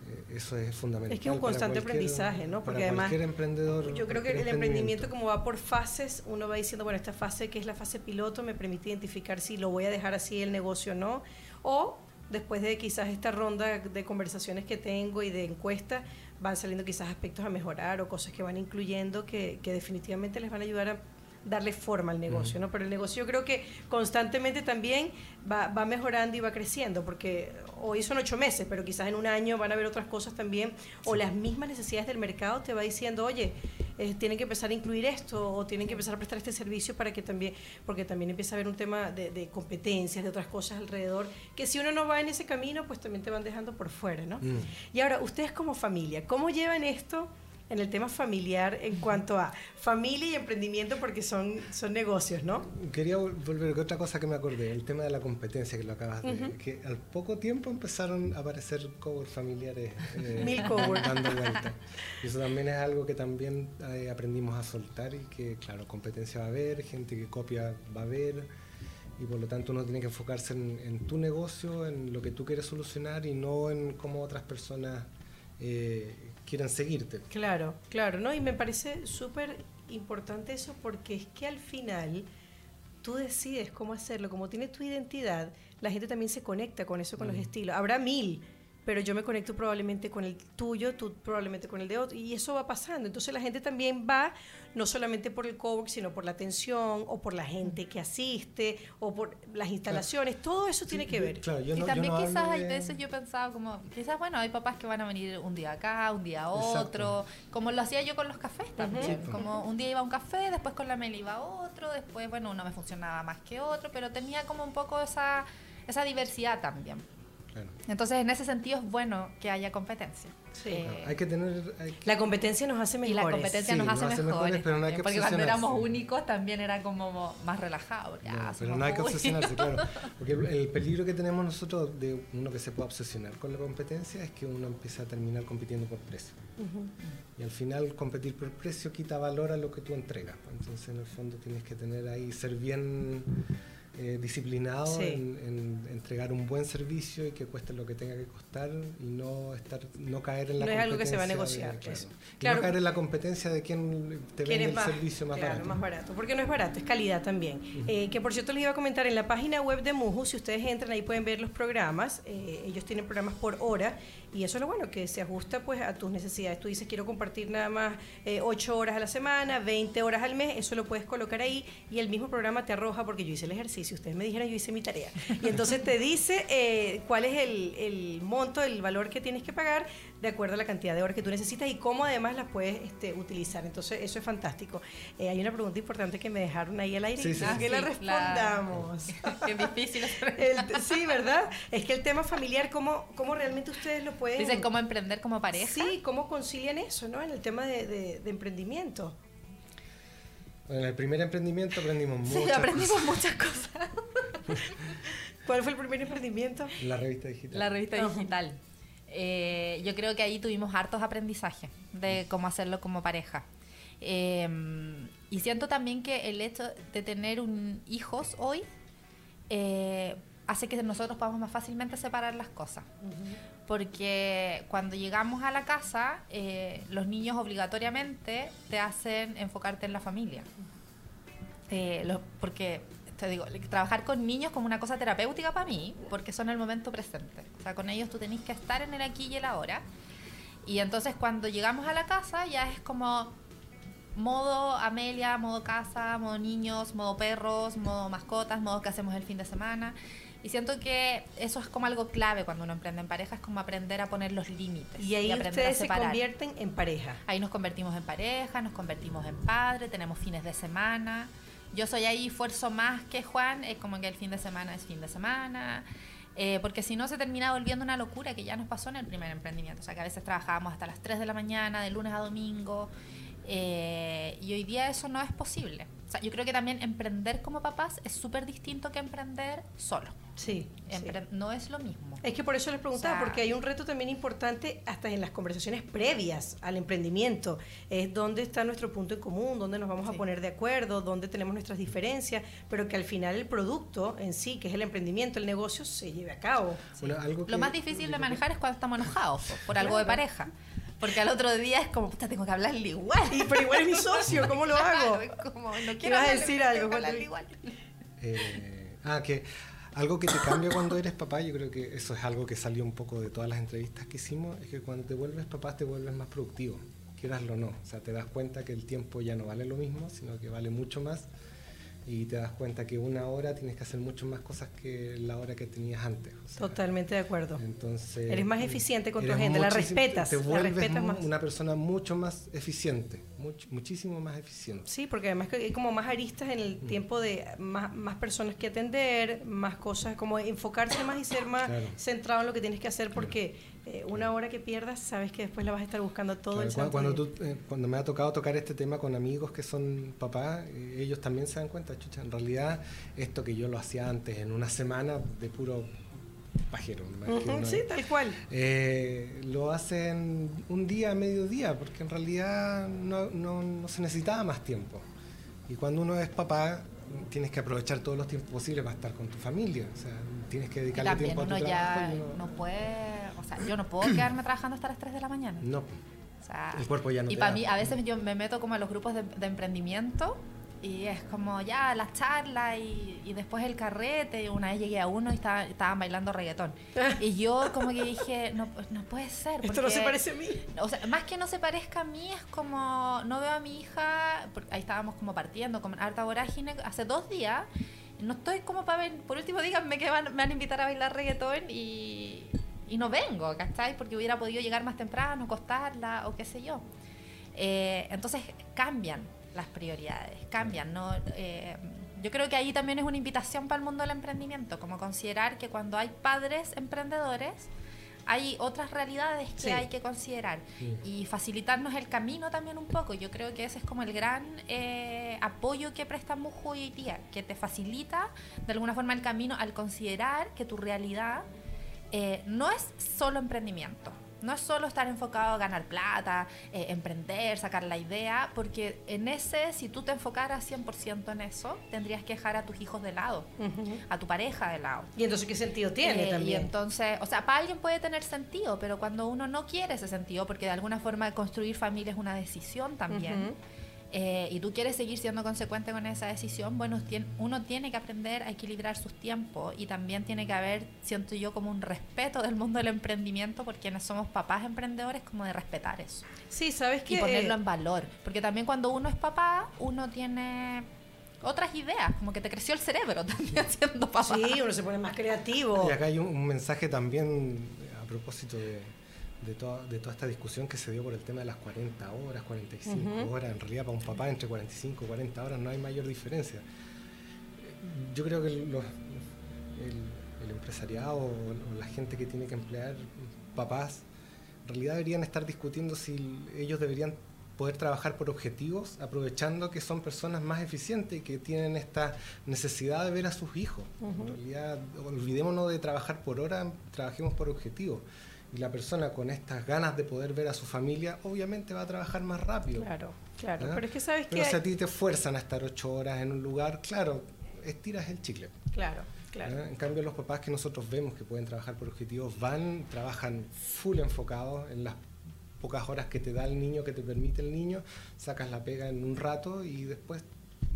Eh, Eso es fundamental. Es que es un constante aprendizaje, ¿no? Porque para además, cualquier emprendedor. Yo creo que el emprendimiento como va por fases, uno va diciendo, bueno, esta fase que es la fase piloto me permite identificar si lo voy a dejar así el negocio o no, o después de quizás esta ronda de conversaciones que tengo y de encuestas, van saliendo quizás aspectos a mejorar o cosas que van incluyendo que, que definitivamente les van a ayudar a darle forma al negocio, ¿no? Pero el negocio yo creo que constantemente también va, va mejorando y va creciendo, porque hoy son ocho meses, pero quizás en un año van a haber otras cosas también, o las mismas necesidades del mercado te va diciendo, oye, eh, tienen que empezar a incluir esto, o tienen que empezar a prestar este servicio para que también, porque también empieza a haber un tema de, de competencias, de otras cosas alrededor, que si uno no va en ese camino, pues también te van dejando por fuera, ¿no? Mm. Y ahora, ustedes como familia, ¿cómo llevan esto en el tema familiar en cuanto a familia y emprendimiento porque son, son negocios, ¿no? Quería vol- volver a otra cosa que me acordé, el tema de la competencia que lo acabas de que al poco tiempo empezaron a aparecer covers familiares eh, Mil dando vueltas. Y eso también es algo que también eh, aprendimos a soltar y que, claro, competencia va a haber, gente que copia va a haber y por lo tanto uno tiene que enfocarse en, en tu negocio, en lo que tú quieres solucionar y no en cómo otras personas eh, quieran seguirte. Claro, claro, ¿no? Y me parece súper importante eso porque es que al final tú decides cómo hacerlo, como tienes tu identidad, la gente también se conecta con eso, con los estilos. Habrá mil, pero yo me conecto probablemente con el tuyo, tú probablemente con el de otro, y eso va pasando. Entonces la gente también va, no solamente por el cowork, sino por la atención, o por la gente que asiste, o por las instalaciones, todo eso tiene que ver. Claro, yo y no- yo también no quizás hablo hay de- veces yo pensaba como, quizás bueno, hay papás que van a venir un día acá, un día a Exacto. otro, como lo hacía yo con los cafés también, como un día iba a un café, después con la Meli iba a otro, después bueno, uno me funcionaba más que otro, pero tenía como un poco esa, esa diversidad también. Claro. Entonces en ese sentido es bueno que haya competencia. Sí. Eh, hay que tener... hay que- La competencia nos hace y mejores. la competencia Sí, nos nos hace, hace mejores, mejores, pero no hay que porque cuando éramos únicos también era como más relajado. ya, No, pero somos no hay que obsesionarse, claro. Porque el, el peligro que tenemos nosotros de uno que se pueda obsesionar con la competencia es que uno empieza a terminar compitiendo por precio. Ujú. Y al final competir por precio quita valor a lo que tú entregas. Entonces en el fondo tienes que tener ahí, ser bien eh, disciplinado Sí. en, en entregar un buen servicio y que cueste lo que tenga que costar y no estar no caer en la No es algo que se va a competencia de- negociar, claro. Claro. no caer en la competencia de quién te ¿Quién vende el más, servicio más claro, barato. más barato. Porque no es barato, es calidad también. Eh, que por cierto les iba a comentar, en la página web de Muju, si ustedes entran ahí pueden ver los programas. eh, ellos tienen programas por hora y eso es lo bueno, que se ajusta pues a tus necesidades. Tú dices, quiero compartir nada más eh, 8 horas a la semana, 20 horas al mes, eso lo puedes colocar ahí y el mismo programa te arroja, porque yo hice el ejercicio, ustedes me dijeron, yo hice mi tarea. Y entonces te dice eh, cuál es el, el monto, el valor que tienes que pagar de acuerdo a la cantidad de horas que tú necesitas y cómo además las puedes este, utilizar. Entonces, eso es fantástico. Eh, hay una pregunta importante que me dejaron ahí al aire Sí, y sí, que la Ah, sí, respondamos. Qué difícil es. El- sí, ¿verdad? Es que el tema familiar, ¿cómo, cómo realmente ustedes lo pueden... Dicen cómo emprender como pareja. Sí, ¿cómo concilian eso, no? En el tema de, de- de emprendimiento. En el primer emprendimiento aprendimos mucho. Sí, aprendimos muchas cosas. ¿Cuál fue el primer emprendimiento? La revista digital. La revista digital. Eh, yo creo que ahí tuvimos hartos aprendizajes de cómo hacerlo como pareja. Eh, y siento también que el hecho de tener un, hijos hoy eh, hace que nosotros podamos más fácilmente separar las cosas. Porque cuando llegamos a la casa, eh, los niños obligatoriamente te hacen enfocarte en la familia. Lo- porque te digo, trabajar con niños como una cosa terapéutica para mí, porque son el momento presente. O sea, con ellos tú tenés que estar en el aquí y el ahora. Y entonces cuando llegamos a la casa ya es como modo Amelia, modo casa, modo niños, modo perros, modo mascotas, modo que hacemos el fin de semana. Y siento que eso es como algo clave cuando uno emprende en pareja, es como aprender a poner los límites. Y ahí aprender ustedes a se convierten en pareja. Ahí nos convertimos en pareja, nos convertimos en padre, tenemos fines de semana. Yo soy ahí esfuerzo más que Juan, es como que el fin de semana es fin de semana. eh, porque si no se termina volviendo una locura que ya nos pasó en el primer emprendimiento. O sea, que a veces trabajábamos hasta las 3 de la mañana, de lunes a domingo. eh, y hoy día eso no es posible. O sea, yo creo que también emprender como papás es súper distinto que emprender solo. Sí. No es lo mismo. Es que por eso les preguntaba, O sea- porque hay un reto también importante hasta en las conversaciones previas al emprendimiento. Es dónde está nuestro punto en común, dónde nos vamos a poner de acuerdo, dónde tenemos nuestras diferencias, pero que al final el producto en sí, que es el emprendimiento, el negocio, se lleve a cabo. Bueno, algo que- Lo más difícil de manejar es cuando estamos enojados po, por algo de pareja. Porque al otro día es como, puta, tengo que hablarle igual. Y, pero igual es mi socio, ¿cómo lo hago? Claro, como, no quiero a decir algo, hablarle igual. Eh, ah, que algo que te cambia cuando eres papá, yo creo que eso es algo que salió un poco de todas las entrevistas que hicimos, es que cuando te vuelves papá te vuelves más productivo, quieraslo o no. O sea, te das cuenta que el tiempo ya no vale lo mismo, sino que vale mucho más. Y te das cuenta que una hora tienes que hacer mucho más cosas que la hora que tenías antes. o sea, Totalmente de acuerdo. Entonces, Eres más eficiente con tu agenda, la respetas, Te la vuelves respetas mu- más. una persona mucho más eficiente. muchísimo más eficiente. Sí, porque además hay como más aristas en el tiempo de más, más, personas que atender, más cosas, como enfocarse más y ser más centrado en lo que tienes que hacer, porque eh, una hora que pierdas, sabes que después la vas a estar buscando todo el cuando, cuando, tú, eh, cuando me ha tocado tocar este tema con amigos que son papás, eh, ellos también se dan cuenta, chucha, en realidad esto que yo lo hacía antes en una semana de puro pajero. sí, tal cual. lo hacen un día, mediodía, porque en realidad no, no, no se necesitaba más tiempo. Y cuando uno es papá, tienes que aprovechar todos los tiempos posibles para estar con tu familia. O sea, tienes que dedicarle tiempo a tu uno Ya no puede, o sea, yo no puedo quedarme trabajando hasta las 3 de la mañana. No. O sea, el cuerpo ya no Y para mí, a veces yo me meto como en los grupos de, de emprendimiento y es como ya la charla y, y, después el carrete. Y una vez llegué a uno y estaba, estaban bailando reggaetón. y yo como que dije, no, no puede ser. Esto no se parece a mí. O sea, más que no se parezca a mí, es como, no veo a mi hija, porque ahí estábamos como partiendo, con harta vorágine, hace dos días. No estoy como para ver, por último díganme que van, me van a invitar a bailar reggaetón y, y no vengo, ¿cachai? Porque hubiera podido llegar más temprano, costarla o qué sé yo. Eh, entonces cambian las prioridades, cambian, ¿no? Eh, yo creo que ahí también es una invitación para el mundo del emprendimiento, como considerar que cuando hay padres emprendedores, hay otras realidades que hay que considerar y facilitarnos el camino también un poco. Yo creo que ese es como el gran eh, apoyo que presta Mujo y tía, que te facilita de alguna forma el camino al considerar que tu realidad eh, no es solo emprendimiento no es solo estar enfocado a ganar plata, eh, emprender, sacar la idea, porque en ese, si tú te enfocaras 100% en eso, tendrías que dejar a tus hijos de lado, a tu pareja de lado. ¿Y entonces qué sentido tiene eh, también? Y entonces, o sea, para alguien puede tener sentido, pero cuando uno no quiere ese sentido, porque de alguna forma construir familia es una decisión también. Eh, y tú quieres seguir siendo consecuente con esa decisión, bueno, uno tiene que aprender a equilibrar sus tiempos y también tiene que haber, siento yo, como un respeto del mundo del emprendimiento por quienes somos papás emprendedores, como de respetar eso. Sí, sabes que... Y ponerlo en valor, porque también cuando uno es papá, uno tiene otras ideas, como que te creció el cerebro también siendo papá. Sí, uno se pone más creativo. Y acá hay un mensaje también a propósito de de, toda, de toda esta discusión que se dio por el tema de las 40 horas, 45 horas. En realidad, para un papá, entre 45 y 40 horas no hay mayor diferencia. Yo creo que el, empresariado o, la gente que tiene que emplear papás, en realidad deberían estar discutiendo si ellos deberían poder trabajar por objetivos, aprovechando que son personas más eficientes y que tienen esta necesidad de ver a sus hijos. En realidad, olvidémonos de trabajar por hora, trabajemos por objetivos. Y la persona con estas ganas de poder ver a su familia, obviamente va a trabajar más rápido. Claro, claro. ¿Ah? Pero es que sabes Pero si a ti te fuerzan a estar ocho horas en un lugar, claro, estiras el chicle. Claro, claro. ¿Ah? En cambio, los papás que nosotros vemos que pueden trabajar por objetivos van, trabajan full enfocados en las pocas horas que te da el niño, que te permite el niño, sacas la pega en un rato y después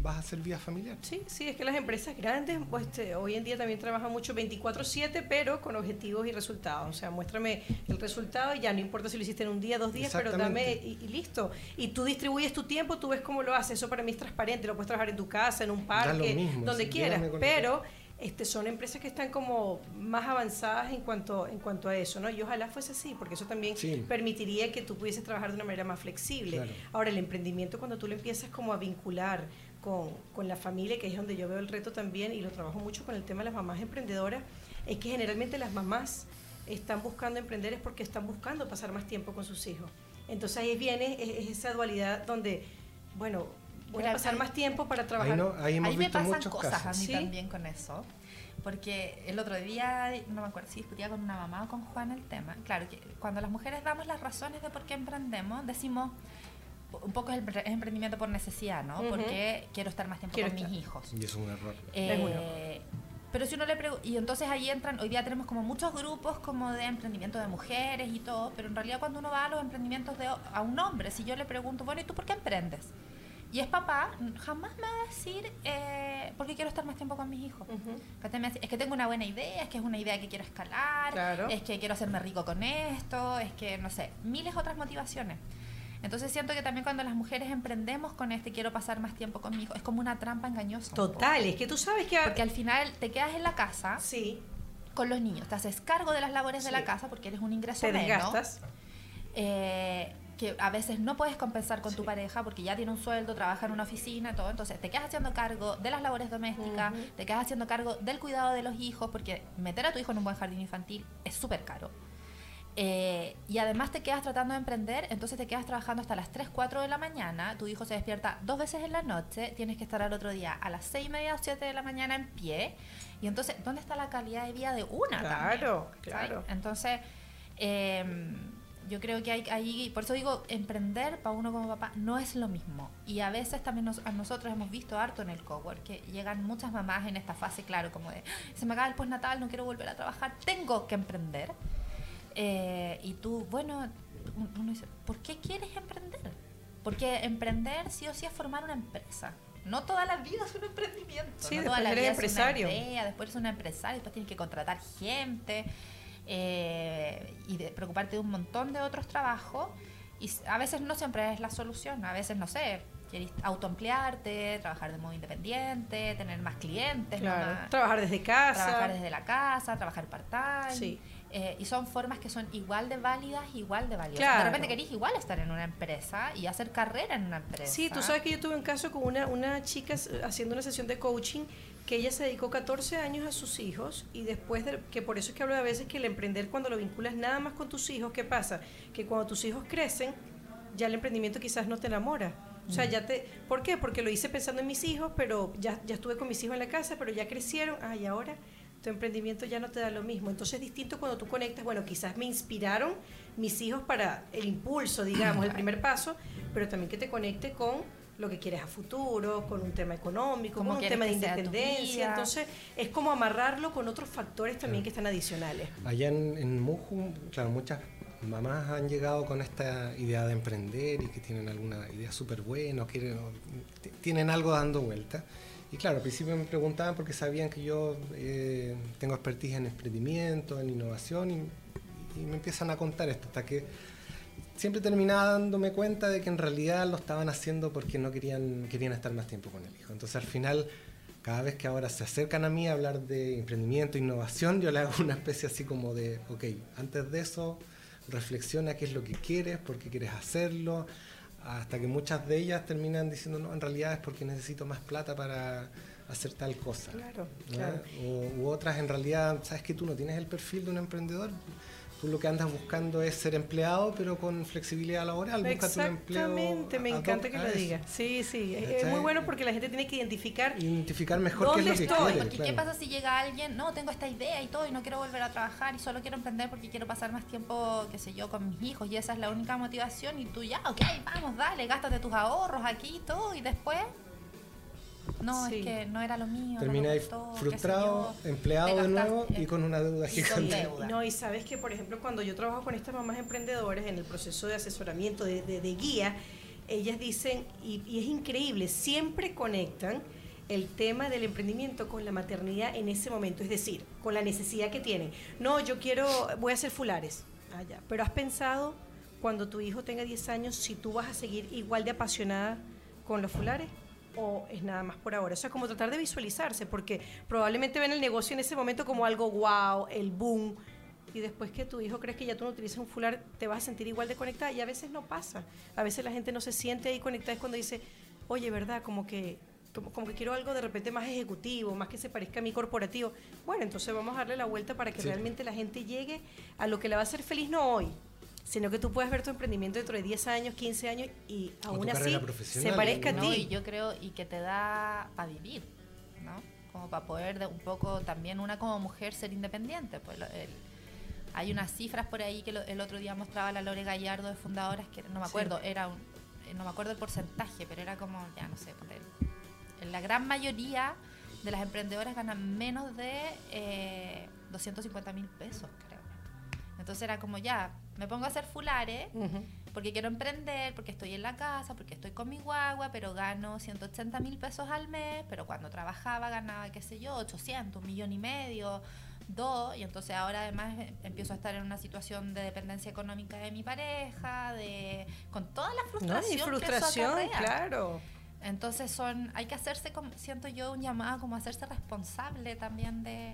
vas a hacer vida familiar. Sí, sí, es que las empresas grandes pues, este, hoy en día también trabajan mucho 24/7, pero con objetivos y resultados. O sea, muéstrame el resultado y ya no importa si lo hiciste en un día, dos días, pero dame y, listo. Y tú distribuyes tu tiempo, tú ves cómo lo haces. Eso para mí es transparente, lo puedes trabajar en tu casa, en un parque, donde quieras, pero... Este, son empresas que están como más avanzadas en cuanto, en cuanto a eso, ¿no? Y ojalá fuese así, porque eso también permitiría que tú pudieses trabajar de una manera más flexible. Ahora, el emprendimiento, cuando tú lo empiezas como a vincular con, con, la familia, que es donde yo veo el reto también, y lo trabajo mucho con el tema de las mamás emprendedoras, es que generalmente las mamás están buscando emprender es porque están buscando pasar más tiempo con sus hijos. Entonces ahí viene esa dualidad donde, bueno, voy a pasar más tiempo para trabajar. Ahí, no, ahí me pasan cosas a mí también con eso. Porque el otro día, no me acuerdo si discutía con una mamá o con Juan el tema. Claro, que cuando las mujeres damos las razones de por qué emprendemos, decimos, un poco es el emprendimiento por necesidad, ¿no? Porque quiero estar más tiempo con mis hijos. Y es un error. Eh, pero si uno le pregunta, y entonces ahí entran, hoy día tenemos como muchos grupos como de emprendimiento de mujeres y todo, pero en realidad cuando uno va a los emprendimientos de a un hombre, si yo le pregunto, bueno, ¿y tú por qué emprendes? Y es papá, jamás me va a decir, eh, porque quiero estar más tiempo con mis hijos. Es que tengo una buena idea, es que es una idea que quiero escalar, es que quiero hacerme rico con esto, es que, no sé, miles otras motivaciones. Entonces siento que también cuando las mujeres emprendemos con este quiero pasar más tiempo con mi hijo, es como una trampa engañosa. Total, es que tú sabes que... Porque al final te quedas en la casa sí. con los niños, te haces cargo de las labores de la casa porque eres un ingreso te desgastas. Eh, que a veces no puedes compensar con tu pareja porque ya tiene un sueldo, trabaja en una oficina, todo. Entonces te quedas haciendo cargo de las labores domésticas, te quedas haciendo cargo del cuidado de los hijos, porque meter a tu hijo en un buen jardín infantil es súper caro. Eh, y además te quedas tratando de emprender, entonces te quedas trabajando hasta las 3, 4 de la mañana, tu hijo se despierta dos veces en la noche, tienes que estar al otro día a las 6 y media o 7 de la mañana en pie, y entonces, ¿dónde está la calidad de vida de una? Claro, también? claro. Entonces, eh, yo creo que hay, hay, por eso digo, emprender para uno como papá no es lo mismo. Y a veces también nos, a nosotros hemos visto harto en el cowork, que llegan muchas mamás en esta fase, claro, como de, se me acaba el postnatal, no quiero volver a trabajar, tengo que emprender. Eh, y tú, bueno, uno dice, ¿por qué quieres emprender? Porque emprender sí o sí es formar una empresa. No toda la vida es un emprendimiento. Sí, no después toda la eres vida empresario. Es una idea, después eres un empresario, después tienes que contratar gente eh, y de preocuparte de un montón de otros trabajos. Y a veces no siempre es la solución. A veces, no sé, quieres autoemplearte, trabajar de modo independiente, tener más clientes. Claro. más- Trabajar desde casa. trabajar desde la casa, trabajar part-time. Sí. Eh, y son formas que son igual de válidas, igual de valiosas. Claro. De repente querés igual estar en una empresa y hacer carrera en una empresa. Sí, tú sabes que yo tuve un caso con una, una chica eh, haciendo una sesión de coaching que ella se dedicó 14 años a sus hijos y después de, que por eso es que hablo a veces que el emprender cuando lo vinculas nada más con tus hijos, ¿qué pasa? Que cuando tus hijos crecen, ya el emprendimiento quizás no te enamora. O sea, ya te... ¿Por qué? Porque lo hice pensando en mis hijos, pero ya, ya estuve con mis hijos en la casa, pero ya crecieron. Ah, y ahora tu emprendimiento ya no te da lo mismo. Entonces es distinto cuando tú conectas, bueno, quizás me inspiraron mis hijos para el impulso, digamos, el primer paso, pero también que te conecte con lo que quieres a futuro, con un tema económico, con un tema de independencia. Entonces es como amarrarlo con otros factores también que están adicionales. Allá en, en Muju, claro, muchas mamás han llegado con esta idea de emprender y que tienen alguna idea súper buena, o quieren, o tienen algo dando vuelta. Y claro, al principio me preguntaban porque sabían que yo eh, tengo expertise en emprendimiento, en innovación, y, y me empiezan a contar esto, hasta que siempre terminaba dándome cuenta de que en realidad lo estaban haciendo porque no querían, querían estar más tiempo con el hijo. Entonces al final, cada vez que ahora se acercan a mí a hablar de emprendimiento, innovación, yo le hago una especie así como de, ok, antes de eso, reflexiona qué es lo que quieres, por qué quieres hacerlo, hasta que muchas de ellas terminan diciendo, no, en realidad es porque necesito más plata para hacer tal cosa. Claro, claro. O, u otras en realidad, sabes que tú no tienes el perfil de un emprendedor, tú lo que andas buscando es ser empleado, pero con flexibilidad laboral. Búscate un empleo Exactamente, me encanta que lo digas. Sí, sí, es, muy bueno porque la gente tiene que identificar Identificar mejor qué es lo ¿Dónde que estoy? quiere. Porque ¿qué pasa si llega alguien, no, tengo esta idea y todo y no quiero volver a trabajar y solo quiero emprender porque quiero pasar más tiempo, qué sé yo, con mis hijos y esa es la única motivación y tú ya, ok, vamos, dale, gástate tus ahorros aquí y todo y después, no, Sí. es que no era lo mío. Termina no gustó, frustrado, empleado de nuevo y con una deuda gigante. deuda. No, y sabes que, por ejemplo, cuando yo trabajo con estas mamás emprendedoras en el proceso de asesoramiento, de, de- de guía, ellas dicen, y, y es increíble, siempre conectan el tema del emprendimiento con la maternidad en ese momento, es decir, con la necesidad que tienen. No, yo quiero, voy a hacer fulares. Ah, ya. Pero has pensado, cuando tu hijo tenga 10 años, si tú vas a seguir igual de apasionada con los fulares? O es nada más por ahora. O sea, como tratar de visualizarse, porque probablemente ven el negocio en ese momento como algo wow, el boom, y después que tu hijo crees que ya tú no utilizas un fular, te vas a sentir igual de conectada, y a veces no pasa. A veces la gente no se siente ahí conectada, es cuando dice, oye, ¿verdad? Como que, como, como que quiero algo de repente más ejecutivo, más que se parezca a mi corporativo. Bueno, entonces vamos a darle la vuelta para que Sí. realmente la gente llegue a lo que la va a hacer feliz no hoy, sino que tú puedas ver tu emprendimiento dentro de 10 años, 15 años y aún así se profesional, parezca a No, ti. y yo creo, y que te da para vivir, ¿no? Como para poder de un poco también una como mujer ser independiente. Pues el- hay unas cifras por ahí que lo- el otro día mostraba la Lore Gallardo de fundadoras, que no me Sí. acuerdo, era un- eh, no me acuerdo el porcentaje, pero era como, ya no sé, el- en la gran mayoría de las emprendedoras ganan menos de eh, 250 mil pesos, creo. Entonces era como, ya, me pongo a hacer fulares porque quiero emprender, porque estoy en la casa, porque estoy con mi guagua, pero gano 180 mil pesos al mes, pero cuando trabajaba ganaba, qué sé yo, 800, un millón y medio, dos, y entonces ahora además empiezo a estar en una situación de dependencia económica de mi pareja, de con toda la No, frustración, y que eso frustración, claro. Entonces son, hay que hacerse, como, siento yo, un llamado como hacerse responsable también de,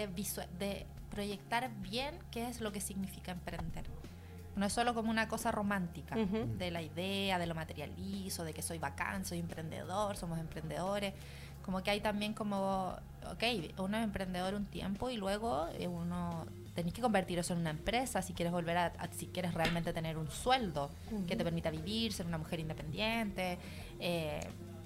de, de proyectar bien qué es lo que significa emprender. No es solo como una cosa romántica Ujú. de la idea, de lo materializo, de que soy bacán, soy emprendedor, somos emprendedores. Como que hay también como, ok, uno es emprendedor un tiempo y luego eh, uno tenés que convertir eso en una empresa si quieres volver a, a- si quieres realmente tener un sueldo que te permita vivir, ser una mujer independiente eh,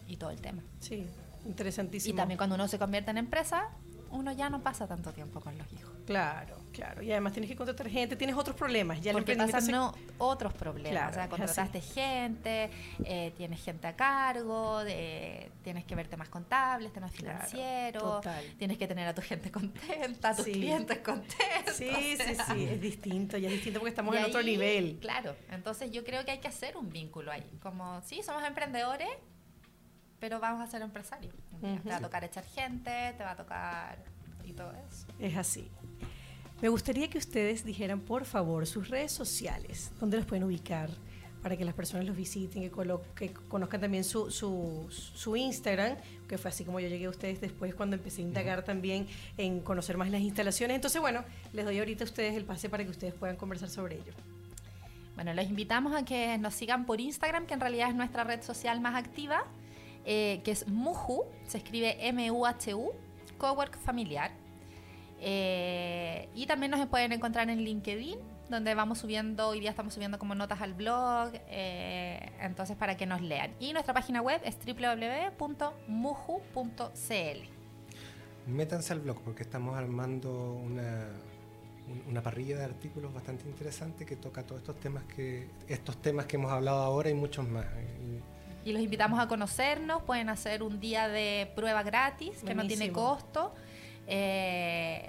y todo el tema. Sí, interesantísimo. Y también cuando uno se convierte en empresa, uno ya no pasa tanto tiempo con los hijos. Claro, claro. Y además tienes que contratar gente, tienes otros problemas. Ya Porque pasan se- no, otros problemas. Claro, o sea, contrataste gente, eh, tienes gente a cargo, de- tienes que ver temas contables, temas Claro, financieros, total. tienes que tener a tu gente contenta, a tus Sí. clientes contentos. Sí, sí, sí, es distinto, ya es distinto porque estamos Y en otro nivel. Claro, entonces yo creo que hay que hacer un vínculo ahí. Como, sí, somos emprendedores, pero vamos a ser empresarios. Te va a tocar echar gente, te va a tocar y todo eso. Es así. Me gustaría que ustedes dijeran, por favor, sus redes sociales, dónde los pueden ubicar para que las personas los visiten, que, que conozcan también su, su, su Instagram, que fue así como yo llegué a ustedes después cuando empecé a indagar también en conocer más las instalaciones. Entonces, bueno, les doy ahorita a ustedes el pase para que ustedes puedan conversar sobre ello. Bueno, los invitamos a que nos sigan por Instagram, que en realidad es nuestra red social más activa, eh, que es Muhu, se escribe M-U-H-U, Cowork Familiar. Eh, y también nos pueden encontrar en LinkedIn, donde vamos subiendo, hoy día estamos subiendo como notas al blog, eh, entonces para que nos lean. Y nuestra página web es www.muhu.cl. Métanse al blog porque estamos armando una, un- una parrilla de artículos bastante interesante que toca todos estos temas que estos temas que hemos hablado ahora y muchos más. Y los invitamos a conocernos, pueden hacer un día de prueba gratis, que no tiene costo. eh,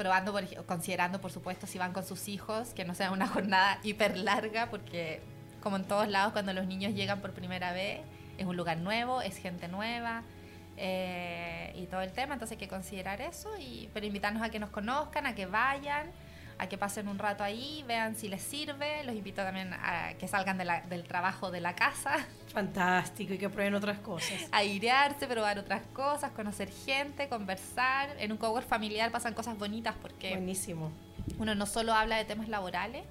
probando, por considerando por supuesto si van con sus hijos, que no sea una jornada hiper larga, porque como en todos lados cuando los niños llegan por primera vez, es un lugar nuevo, es gente nueva eh, y todo el tema, entonces hay que considerar eso, y, pero invitarnos a que nos conozcan, a que vayan, a que pasen un rato ahí, vean si les sirve, los invito también a que salgan de la- del trabajo de la casa, Fantástico, y que prueben otras cosas. airearse, probar otras cosas, conocer gente, conversar. En un cowork familiar pasan cosas bonitas porque Buenísimo. uno no solo habla de temas laborales,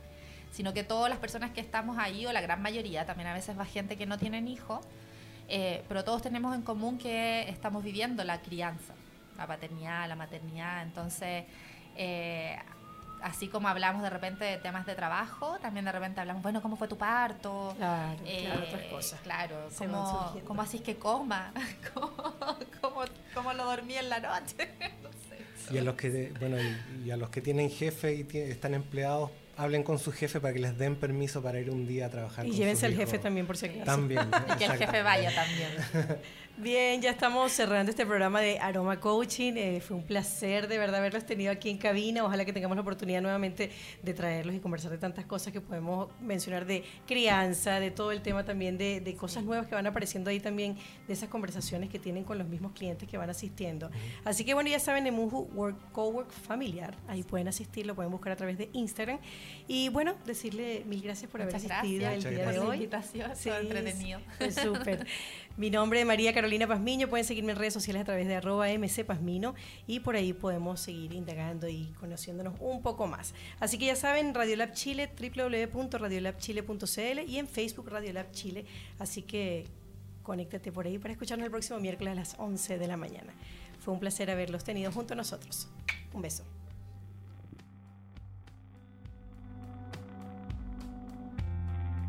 sino que todas las personas que estamos ahí, o la gran mayoría, también a veces va gente que no tienen hijos, eh, pero todos tenemos en común que estamos viviendo la crianza, la paternidad, la maternidad. Entonces, eh, así como hablamos de repente de temas de trabajo, también de repente hablamos, bueno, ¿cómo fue tu parto? Claro, Eh, claro, otras cosas. Claro, ¿cómo, cómo así que coma? ¿Cómo, cómo, cómo lo dormí en la noche? No sé. Y a los que bueno y, y a los que tienen jefe y están empleados, hablen con su jefe para que les den permiso para ir un día a trabajar. Y con llévense al jefe también, por si acaso. También. Y que el jefe vaya también. Bien, ya estamos cerrando este programa de Aroma Coaching. Eh, fue un placer de verdad haberlos tenido aquí en cabina. Ojalá que tengamos la oportunidad nuevamente de traerlos y conversar de tantas cosas que podemos mencionar de crianza, de todo el tema también de, de cosas nuevas que van apareciendo ahí también, de esas conversaciones que tienen con los mismos clientes que van asistiendo. Así que bueno, ya saben, en Muju Work, Cowork Familiar, ahí pueden asistir, lo pueden buscar a través de Instagram. Y bueno, decirle mil gracias por Muchas haber asistido gracias el día por de la hoy. invitación, Sí, entretenido. súper. Mi nombre es María Carolina Pazmiño. Pueden seguirme en redes sociales a través de arroba mcpazmino y por ahí podemos seguir indagando y conociéndonos un poco más. Así que ya saben, Radiolab Chile, www.radiolabchile.cl y en Facebook Radiolab Chile. Así que conéctate por ahí para escucharnos el próximo miércoles a las 11 de la mañana. Fue un placer haberlos tenido junto a nosotros. Un beso.